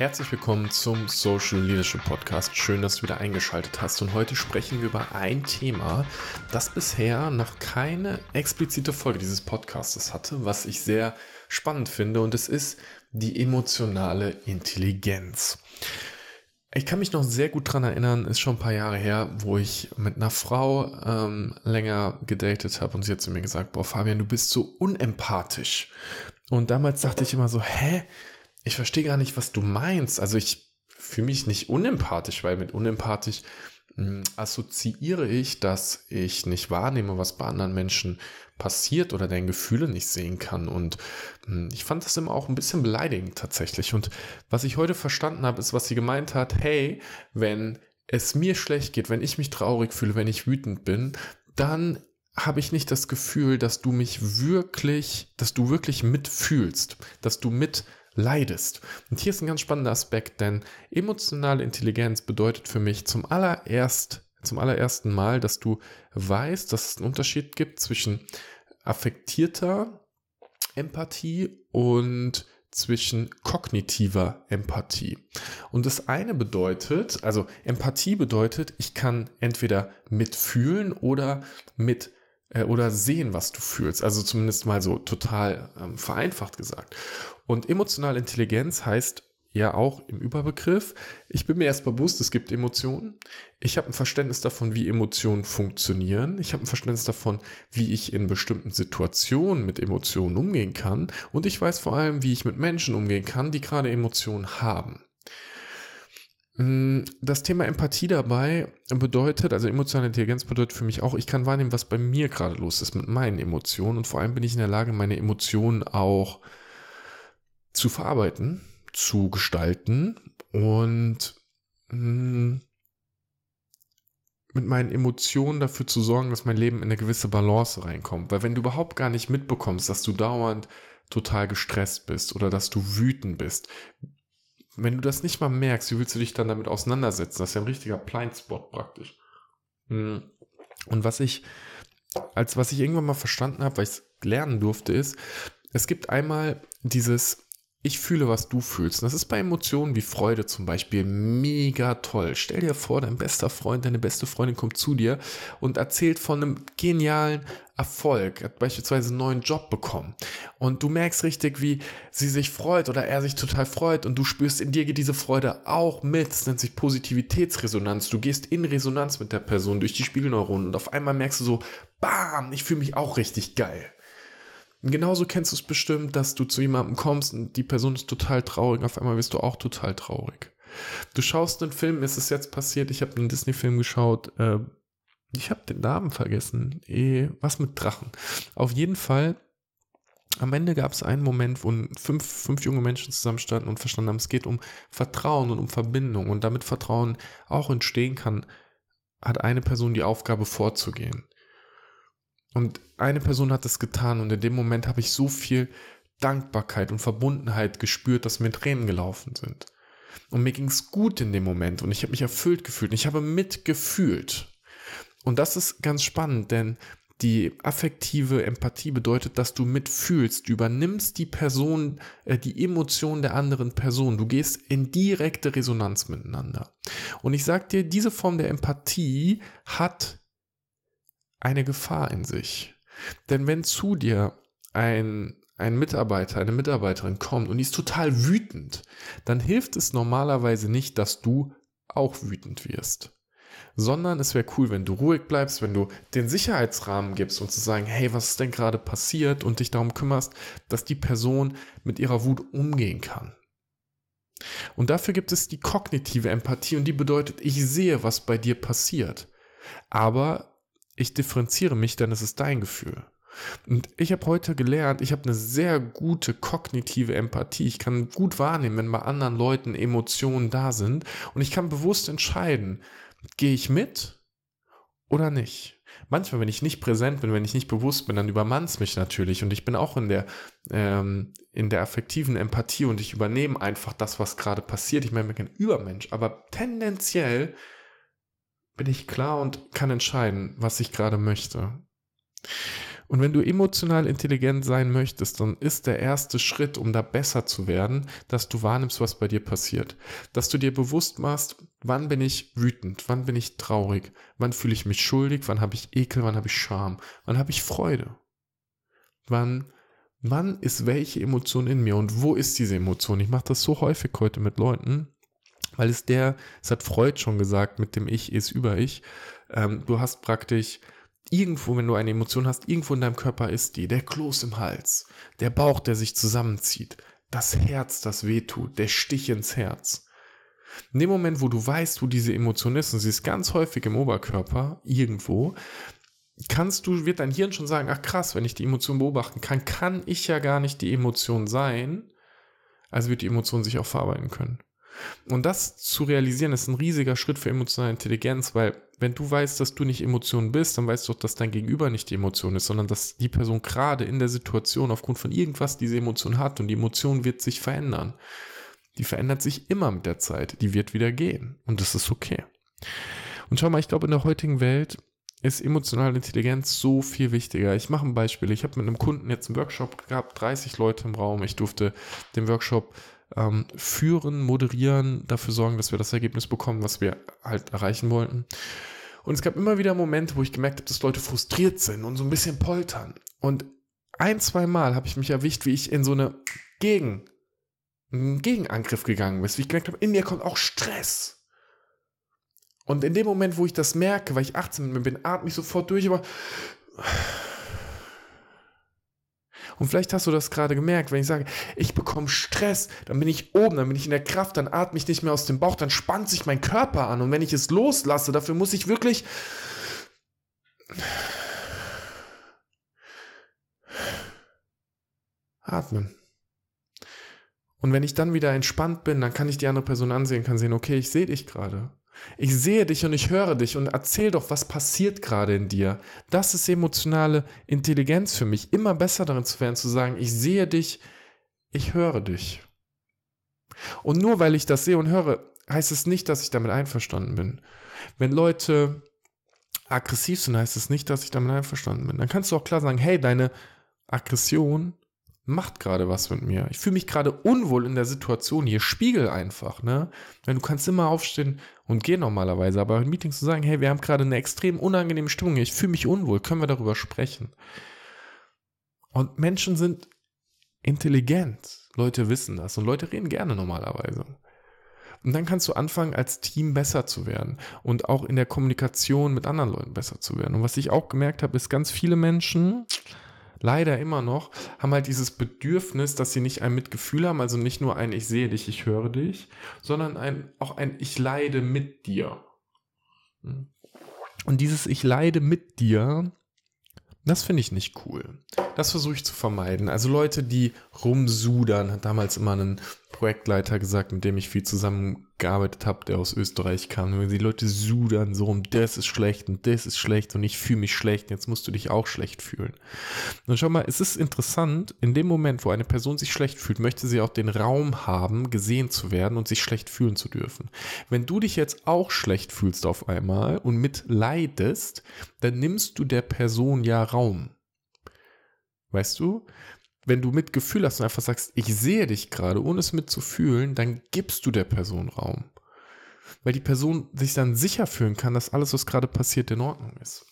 Herzlich willkommen zum Social Leadership Podcast. Schön, dass du wieder eingeschaltet hast. Und heute sprechen wir über ein Thema, das bisher noch keine explizite Folge dieses Podcasts hatte, was ich sehr spannend finde. Und es ist die emotionale Intelligenz. Ich kann mich noch sehr gut daran erinnern, ist schon ein paar Jahre her, wo ich mit einer Frau ähm, länger gedatet habe und sie hat zu mir gesagt, boah Fabian, du bist so unempathisch. Und damals dachte ich immer so, hä? Ich verstehe gar nicht, was du meinst. Also ich fühle mich nicht unempathisch, weil mit unempathisch hm, assoziiere ich, dass ich nicht wahrnehme, was bei anderen Menschen passiert oder deren Gefühle nicht sehen kann. Und hm, ich fand das immer auch ein bisschen beleidigend tatsächlich. Und was ich heute verstanden habe, ist, was sie gemeint hat, hey, wenn es mir schlecht geht, wenn ich mich traurig fühle, wenn ich wütend bin, dann habe ich nicht das Gefühl, dass du mich wirklich, dass du wirklich mitfühlst, dass du mit leidest. Und hier ist ein ganz spannender Aspekt, denn emotionale Intelligenz bedeutet für mich zum allererst, zum allerersten Mal, dass du weißt, dass es einen Unterschied gibt zwischen affektierter Empathie und zwischen kognitiver Empathie. Und das eine bedeutet, also Empathie bedeutet, ich kann entweder mitfühlen oder mit äh, oder sehen, was du fühlst. Also zumindest mal so total ähm, vereinfacht gesagt. Und emotionale Intelligenz heißt ja auch im Überbegriff, ich bin mir erst bewusst, es gibt Emotionen. Ich habe ein Verständnis davon, wie Emotionen funktionieren. Ich habe ein Verständnis davon, wie ich in bestimmten Situationen mit Emotionen umgehen kann. Und ich weiß vor allem, wie ich mit Menschen umgehen kann, die gerade Emotionen haben. Mm, das Thema Empathie dabei bedeutet, also emotionale Intelligenz bedeutet für mich auch, ich kann wahrnehmen, was bei mir gerade los ist mit meinen Emotionen und vor allem bin ich in der Lage, meine Emotionen auch zu verarbeiten, zu gestalten und mm, mit meinen Emotionen dafür zu sorgen, dass mein Leben in eine gewisse Balance reinkommt. Weil wenn du überhaupt gar nicht mitbekommst, dass du dauernd total gestresst bist oder dass du wütend bist, wenn du das nicht mal merkst, wie willst du dich dann damit auseinandersetzen? Das ist ja ein richtiger Blindspot praktisch. Hm. Und was ich, als was ich irgendwann mal verstanden habe, weil ich es lernen durfte, ist, es gibt einmal dieses ich fühle, was du fühlst. Und das ist bei Emotionen wie Freude zum Beispiel mega toll. Stell dir vor, dein bester Freund, deine beste Freundin kommt zu dir und erzählt von einem genialen Erfolg, hat beispielsweise einen neuen Job bekommen. Und du merkst richtig, wie sie sich freut oder er sich total freut und du spürst, in dir geht diese Freude auch mit. Das nennt sich Positivitätsresonanz. Du gehst in Resonanz mit der Person durch die Spiegelneuronen und auf einmal merkst du so, bam, ich fühle mich auch richtig geil. Genauso kennst du es bestimmt, dass du zu jemandem kommst und die Person ist total traurig, auf einmal wirst du auch total traurig. Du schaust einen Film, ist es jetzt passiert, ich habe einen Disney-Film geschaut, äh, ich habe den Namen vergessen, eh, was mit Drachen. Auf jeden Fall, am Ende gab es einen Moment, wo fünf, fünf junge Menschen zusammenstanden und verstanden haben, es geht um Vertrauen und um Verbindung und damit Vertrauen auch entstehen kann, hat eine Person die Aufgabe vorzugehen. Und eine Person hat es getan und in dem Moment habe ich so viel Dankbarkeit und Verbundenheit gespürt, dass mir Tränen gelaufen sind. Und mir ging es gut in dem Moment und ich habe mich erfüllt gefühlt und ich habe mitgefühlt. Und das ist ganz spannend, denn die affektive Empathie bedeutet, dass du mitfühlst, du übernimmst die Person, äh, die Emotion der anderen Person. Du gehst in direkte Resonanz miteinander. Und ich sag dir, diese Form der Empathie hat eine Gefahr in sich. Denn wenn zu dir ein, ein Mitarbeiter, eine Mitarbeiterin kommt und die ist total wütend, dann hilft es normalerweise nicht, dass du auch wütend wirst. Sondern es wäre cool, wenn du ruhig bleibst, wenn du den Sicherheitsrahmen gibst und zu sagen, hey, was ist denn gerade passiert und dich darum kümmerst, dass die Person mit ihrer Wut umgehen kann. Und dafür gibt es die kognitive Empathie und die bedeutet, ich sehe, was bei dir passiert. Aber ich differenziere mich, dann ist es dein Gefühl. Und ich habe heute gelernt, ich habe eine sehr gute kognitive Empathie. Ich kann gut wahrnehmen, wenn bei anderen Leuten Emotionen da sind. Und ich kann bewusst entscheiden, gehe ich mit oder nicht. Manchmal, wenn ich nicht präsent bin, wenn ich nicht bewusst bin, dann übermannt es mich natürlich. Und ich bin auch in der, ähm, in der affektiven Empathie und ich übernehme einfach das, was gerade passiert. Ich meine, ich bin kein Übermensch, aber tendenziell bin ich klar und kann entscheiden, was ich gerade möchte. Und wenn du emotional intelligent sein möchtest, dann ist der erste Schritt, um da besser zu werden, dass du wahrnimmst, was bei dir passiert. Dass du dir bewusst machst, wann bin ich wütend, wann bin ich traurig, wann fühle ich mich schuldig, wann habe ich Ekel, wann habe ich Scham, wann habe ich Freude. Wann, wann ist welche Emotion in mir und wo ist diese Emotion? Ich mache das so häufig heute mit Leuten, weil es der, es hat Freud schon gesagt, mit dem Ich ist über Ich. Ähm, du hast praktisch irgendwo, wenn du eine Emotion hast, irgendwo in deinem Körper ist die, der Kloß im Hals, der Bauch, der sich zusammenzieht, das Herz, das wehtut, der Stich ins Herz. In dem Moment, wo du weißt, wo diese Emotion ist, und sie ist ganz häufig im Oberkörper, irgendwo, kannst du, wird dein Hirn schon sagen, ach krass, wenn ich die Emotion beobachten kann, kann ich ja gar nicht die Emotion sein, also wird die Emotion sich auch verarbeiten können. Und das zu realisieren, ist ein riesiger Schritt für emotionale Intelligenz, weil wenn du weißt, dass du nicht Emotion bist, dann weißt du auch, dass dein Gegenüber nicht die Emotion ist, sondern dass die Person gerade in der Situation aufgrund von irgendwas diese Emotion hat und die Emotion wird sich verändern. Die verändert sich immer mit der Zeit. Die wird wieder gehen. Und das ist okay. Und schau mal, ich glaube, in der heutigen Welt ist emotionale Intelligenz so viel wichtiger. Ich mache ein Beispiel. Ich habe mit einem Kunden jetzt einen Workshop gehabt, 30 Leute im Raum. Ich durfte den Workshop ähm, führen, moderieren, dafür sorgen, dass wir das Ergebnis bekommen, was wir halt erreichen wollten. Und es gab immer wieder Momente, wo ich gemerkt habe, dass Leute frustriert sind und so ein bisschen poltern. Und ein, zwei Mal habe ich mich erwischt, wie ich in so eine Gegen, einen Gegenangriff gegangen bin, wie ich gemerkt habe, in mir kommt auch Stress. Und in dem Moment, wo ich das merke, weil ich 18 mit mir bin, atme ich sofort durch, aber und vielleicht hast du das gerade gemerkt, wenn ich sage, ich bekomme Stress, dann bin ich oben, dann bin ich in der Kraft, dann atme ich nicht mehr aus dem Bauch, dann spannt sich mein Körper an. Und wenn ich es loslasse, dafür muss ich wirklich atmen. Und wenn ich dann wieder entspannt bin, dann kann ich die andere Person ansehen, kann sehen, okay, ich sehe dich gerade. Ich sehe dich und ich höre dich und erzähl doch, was passiert gerade in dir. Das ist emotionale Intelligenz für mich. Immer besser darin zu werden, zu sagen, ich sehe dich, ich höre dich. Und nur weil ich das sehe und höre, heißt es nicht, dass ich damit einverstanden bin. Wenn Leute aggressiv sind, heißt es nicht, dass ich damit einverstanden bin. Dann kannst du auch klar sagen, hey, deine Aggression macht gerade was mit mir. Ich fühle mich gerade unwohl in der Situation hier. Spiegel einfach, ne? Wenn du kannst immer aufstehen und gehen normalerweise, aber in Meetings zu sagen, hey, wir haben gerade eine extrem unangenehme Stimmung hier. Ich fühle mich unwohl. Können wir darüber sprechen? Und Menschen sind intelligent. Leute wissen das und Leute reden gerne normalerweise. Und dann kannst du anfangen, als Team besser zu werden und auch in der Kommunikation mit anderen Leuten besser zu werden. Und was ich auch gemerkt habe, ist ganz viele Menschen, leider immer noch, haben halt dieses Bedürfnis, dass sie nicht ein Mitgefühl haben, also nicht nur ein Ich sehe dich, ich höre dich, sondern ein, auch ein Ich leide mit dir. Und dieses Ich leide mit dir, das finde ich nicht cool. Das versuche ich zu vermeiden. Also Leute, die rumsudern, hat damals immer ein Projektleiter gesagt, mit dem ich viel zusammengearbeitet habe, der aus Österreich kam. Wenn die Leute sudern so rum, das ist schlecht und das ist schlecht und ich fühle mich schlecht, jetzt musst du dich auch schlecht fühlen. Und schau mal, es ist interessant, in dem Moment, wo eine Person sich schlecht fühlt, möchte sie auch den Raum haben, gesehen zu werden und sich schlecht fühlen zu dürfen. Wenn du dich jetzt auch schlecht fühlst auf einmal und mitleidest, dann nimmst du der Person ja Raum. Weißt du? Wenn du Mitgefühl hast und einfach sagst, ich sehe dich gerade, ohne es mitzufühlen, dann gibst du der Person Raum. Weil die Person sich dann sicher fühlen kann, dass alles, was gerade passiert, in Ordnung ist.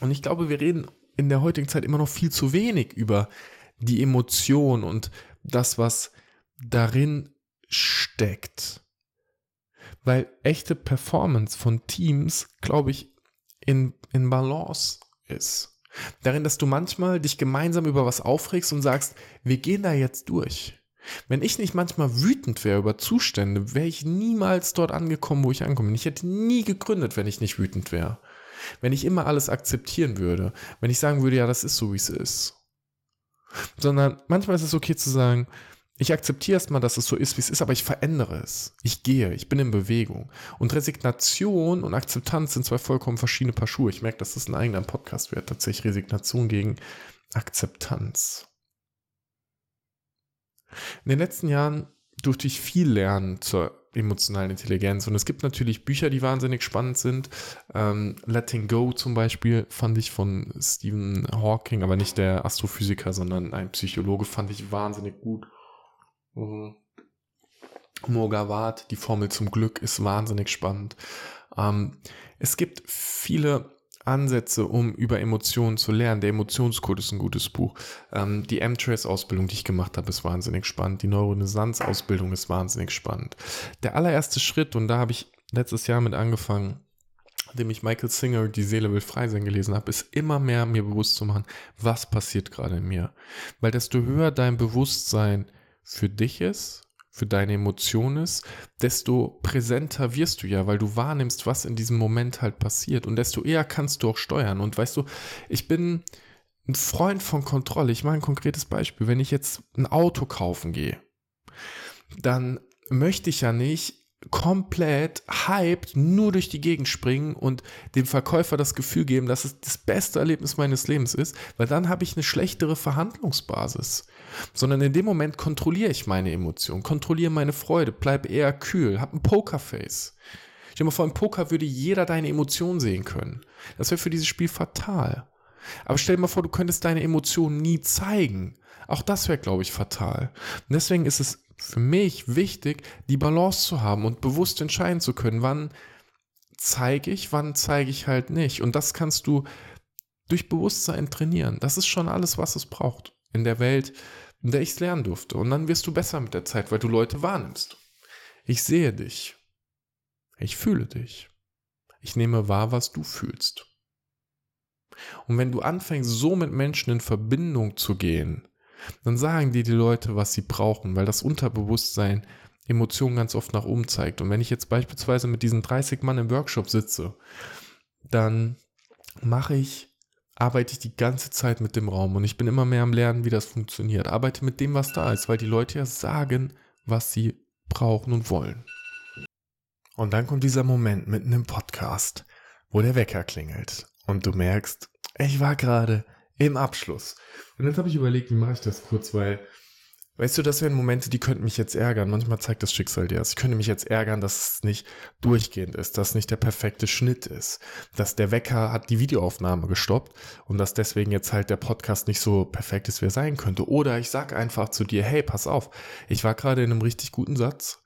Und ich glaube, wir reden in der heutigen Zeit immer noch viel zu wenig über die Emotion und das, was darin steckt. Weil echte Performance von Teams, glaube ich, in, in Balance ist. Darin, dass du manchmal dich gemeinsam über was aufregst und sagst, wir gehen da jetzt durch. Wenn ich nicht manchmal wütend wäre über Zustände, wäre ich niemals dort angekommen, wo ich ankomme. Ich hätte nie gegründet, wenn ich nicht wütend wäre. Wenn ich immer alles akzeptieren würde. Wenn ich sagen würde, ja, das ist so, wie es ist. Sondern manchmal ist es okay zu sagen, ich akzeptiere erstmal, dass es so ist, wie es ist, aber ich verändere es. Ich gehe, ich bin in Bewegung. Und Resignation und Akzeptanz sind zwei vollkommen verschiedene Paar Schuhe. Ich merke, dass das ein eigener Podcast wird. Tatsächlich Resignation gegen Akzeptanz. In den letzten Jahren durfte ich viel lernen zur emotionalen Intelligenz. Und es gibt natürlich Bücher, die wahnsinnig spannend sind. Ähm, Letting Go zum Beispiel fand ich von Stephen Hawking, aber nicht der Astrophysiker, sondern ein Psychologe, fand ich wahnsinnig gut. Mhm. Mogawart, die Formel zum Glück, ist wahnsinnig spannend. Ähm, es gibt viele Ansätze, um über Emotionen zu lernen. Der Emotionscode ist ein gutes Buch. Ähm, die M-Trace-Ausbildung, die ich gemacht habe, ist wahnsinnig spannend. Die Neurorenaissance-Ausbildung ist wahnsinnig spannend. Der allererste Schritt, und da habe ich letztes Jahr mit angefangen, indem ich Michael Singer Die Seele will frei sein gelesen habe, ist immer mehr mir bewusst zu machen, was passiert gerade in mir. Weil desto höher dein Bewusstsein für dich ist, für deine Emotionen ist, desto präsenter wirst du ja, weil du wahrnimmst, was in diesem Moment halt passiert und desto eher kannst du auch steuern. Und weißt du, ich bin ein Freund von Kontrolle. Ich mache ein konkretes Beispiel. Wenn ich jetzt ein Auto kaufen gehe, dann möchte ich ja nicht komplett hyped nur durch die Gegend springen und dem Verkäufer das Gefühl geben, dass es das beste Erlebnis meines Lebens ist, weil dann habe ich eine schlechtere Verhandlungsbasis. Sondern in dem Moment kontrolliere ich meine Emotionen, kontrolliere meine Freude, bleib eher kühl, hab ein Pokerface. Stell dir mal vor, im Poker würde jeder deine Emotionen sehen können. Das wäre für dieses Spiel fatal. Aber stell dir mal vor, du könntest deine Emotionen nie zeigen. Auch das wäre, glaube ich, fatal. Und deswegen ist es für mich wichtig, die Balance zu haben und bewusst entscheiden zu können, wann zeige ich, wann zeige ich halt nicht. Und das kannst du durch Bewusstsein trainieren. Das ist schon alles, was es braucht in der Welt, in der ich es lernen durfte. Und dann wirst du besser mit der Zeit, weil du Leute wahrnimmst. Ich sehe dich. Ich fühle dich. Ich nehme wahr, was du fühlst. Und wenn du anfängst, so mit Menschen in Verbindung zu gehen, dann sagen dir die Leute, was sie brauchen, weil das Unterbewusstsein Emotionen ganz oft nach oben zeigt. Und wenn ich jetzt beispielsweise mit diesen 30 Mann im Workshop sitze, dann mache ich, arbeite ich die ganze Zeit mit dem Raum und ich bin immer mehr am Lernen, wie das funktioniert. Arbeite mit dem, was da ist, weil die Leute ja sagen, was sie brauchen und wollen. Und dann kommt dieser Moment mitten im Podcast, wo der Wecker klingelt und du merkst, ich war gerade im Abschluss. Und jetzt habe ich überlegt, wie mache ich das kurz, weil, weißt du, das wären Momente, die könnten mich jetzt ärgern. Manchmal zeigt das Schicksal dir das. Ich könnte mich jetzt ärgern, dass es nicht durchgehend ist, dass nicht der perfekte Schnitt ist, dass der Wecker hat die Videoaufnahme gestoppt und dass deswegen jetzt halt der Podcast nicht so perfekt ist, wie er sein könnte. Oder ich sag einfach zu dir, hey, pass auf, ich war gerade in einem richtig guten Satz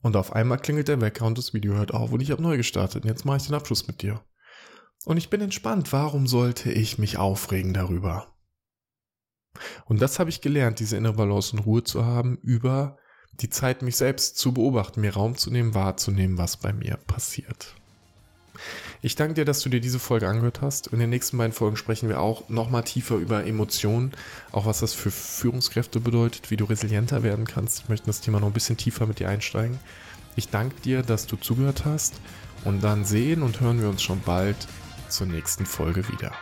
und auf einmal klingelt der Wecker und das Video hört auf und ich habe neu gestartet und jetzt mache ich den Abschluss mit dir. Und ich bin entspannt. Warum sollte ich mich aufregen darüber? Und das habe ich gelernt, diese innere Balance und Ruhe zu haben, über die Zeit, mich selbst zu beobachten, mir Raum zu nehmen, wahrzunehmen, was bei mir passiert. Ich danke dir, dass du dir diese Folge angehört hast. In den nächsten beiden Folgen sprechen wir auch nochmal tiefer über Emotionen, auch was das für Führungskräfte bedeutet, wie du resilienter werden kannst. Ich möchte das Thema noch ein bisschen tiefer mit dir einsteigen. Ich danke dir, dass du zugehört hast und dann sehen und hören wir uns schon bald zur nächsten Folge wieder.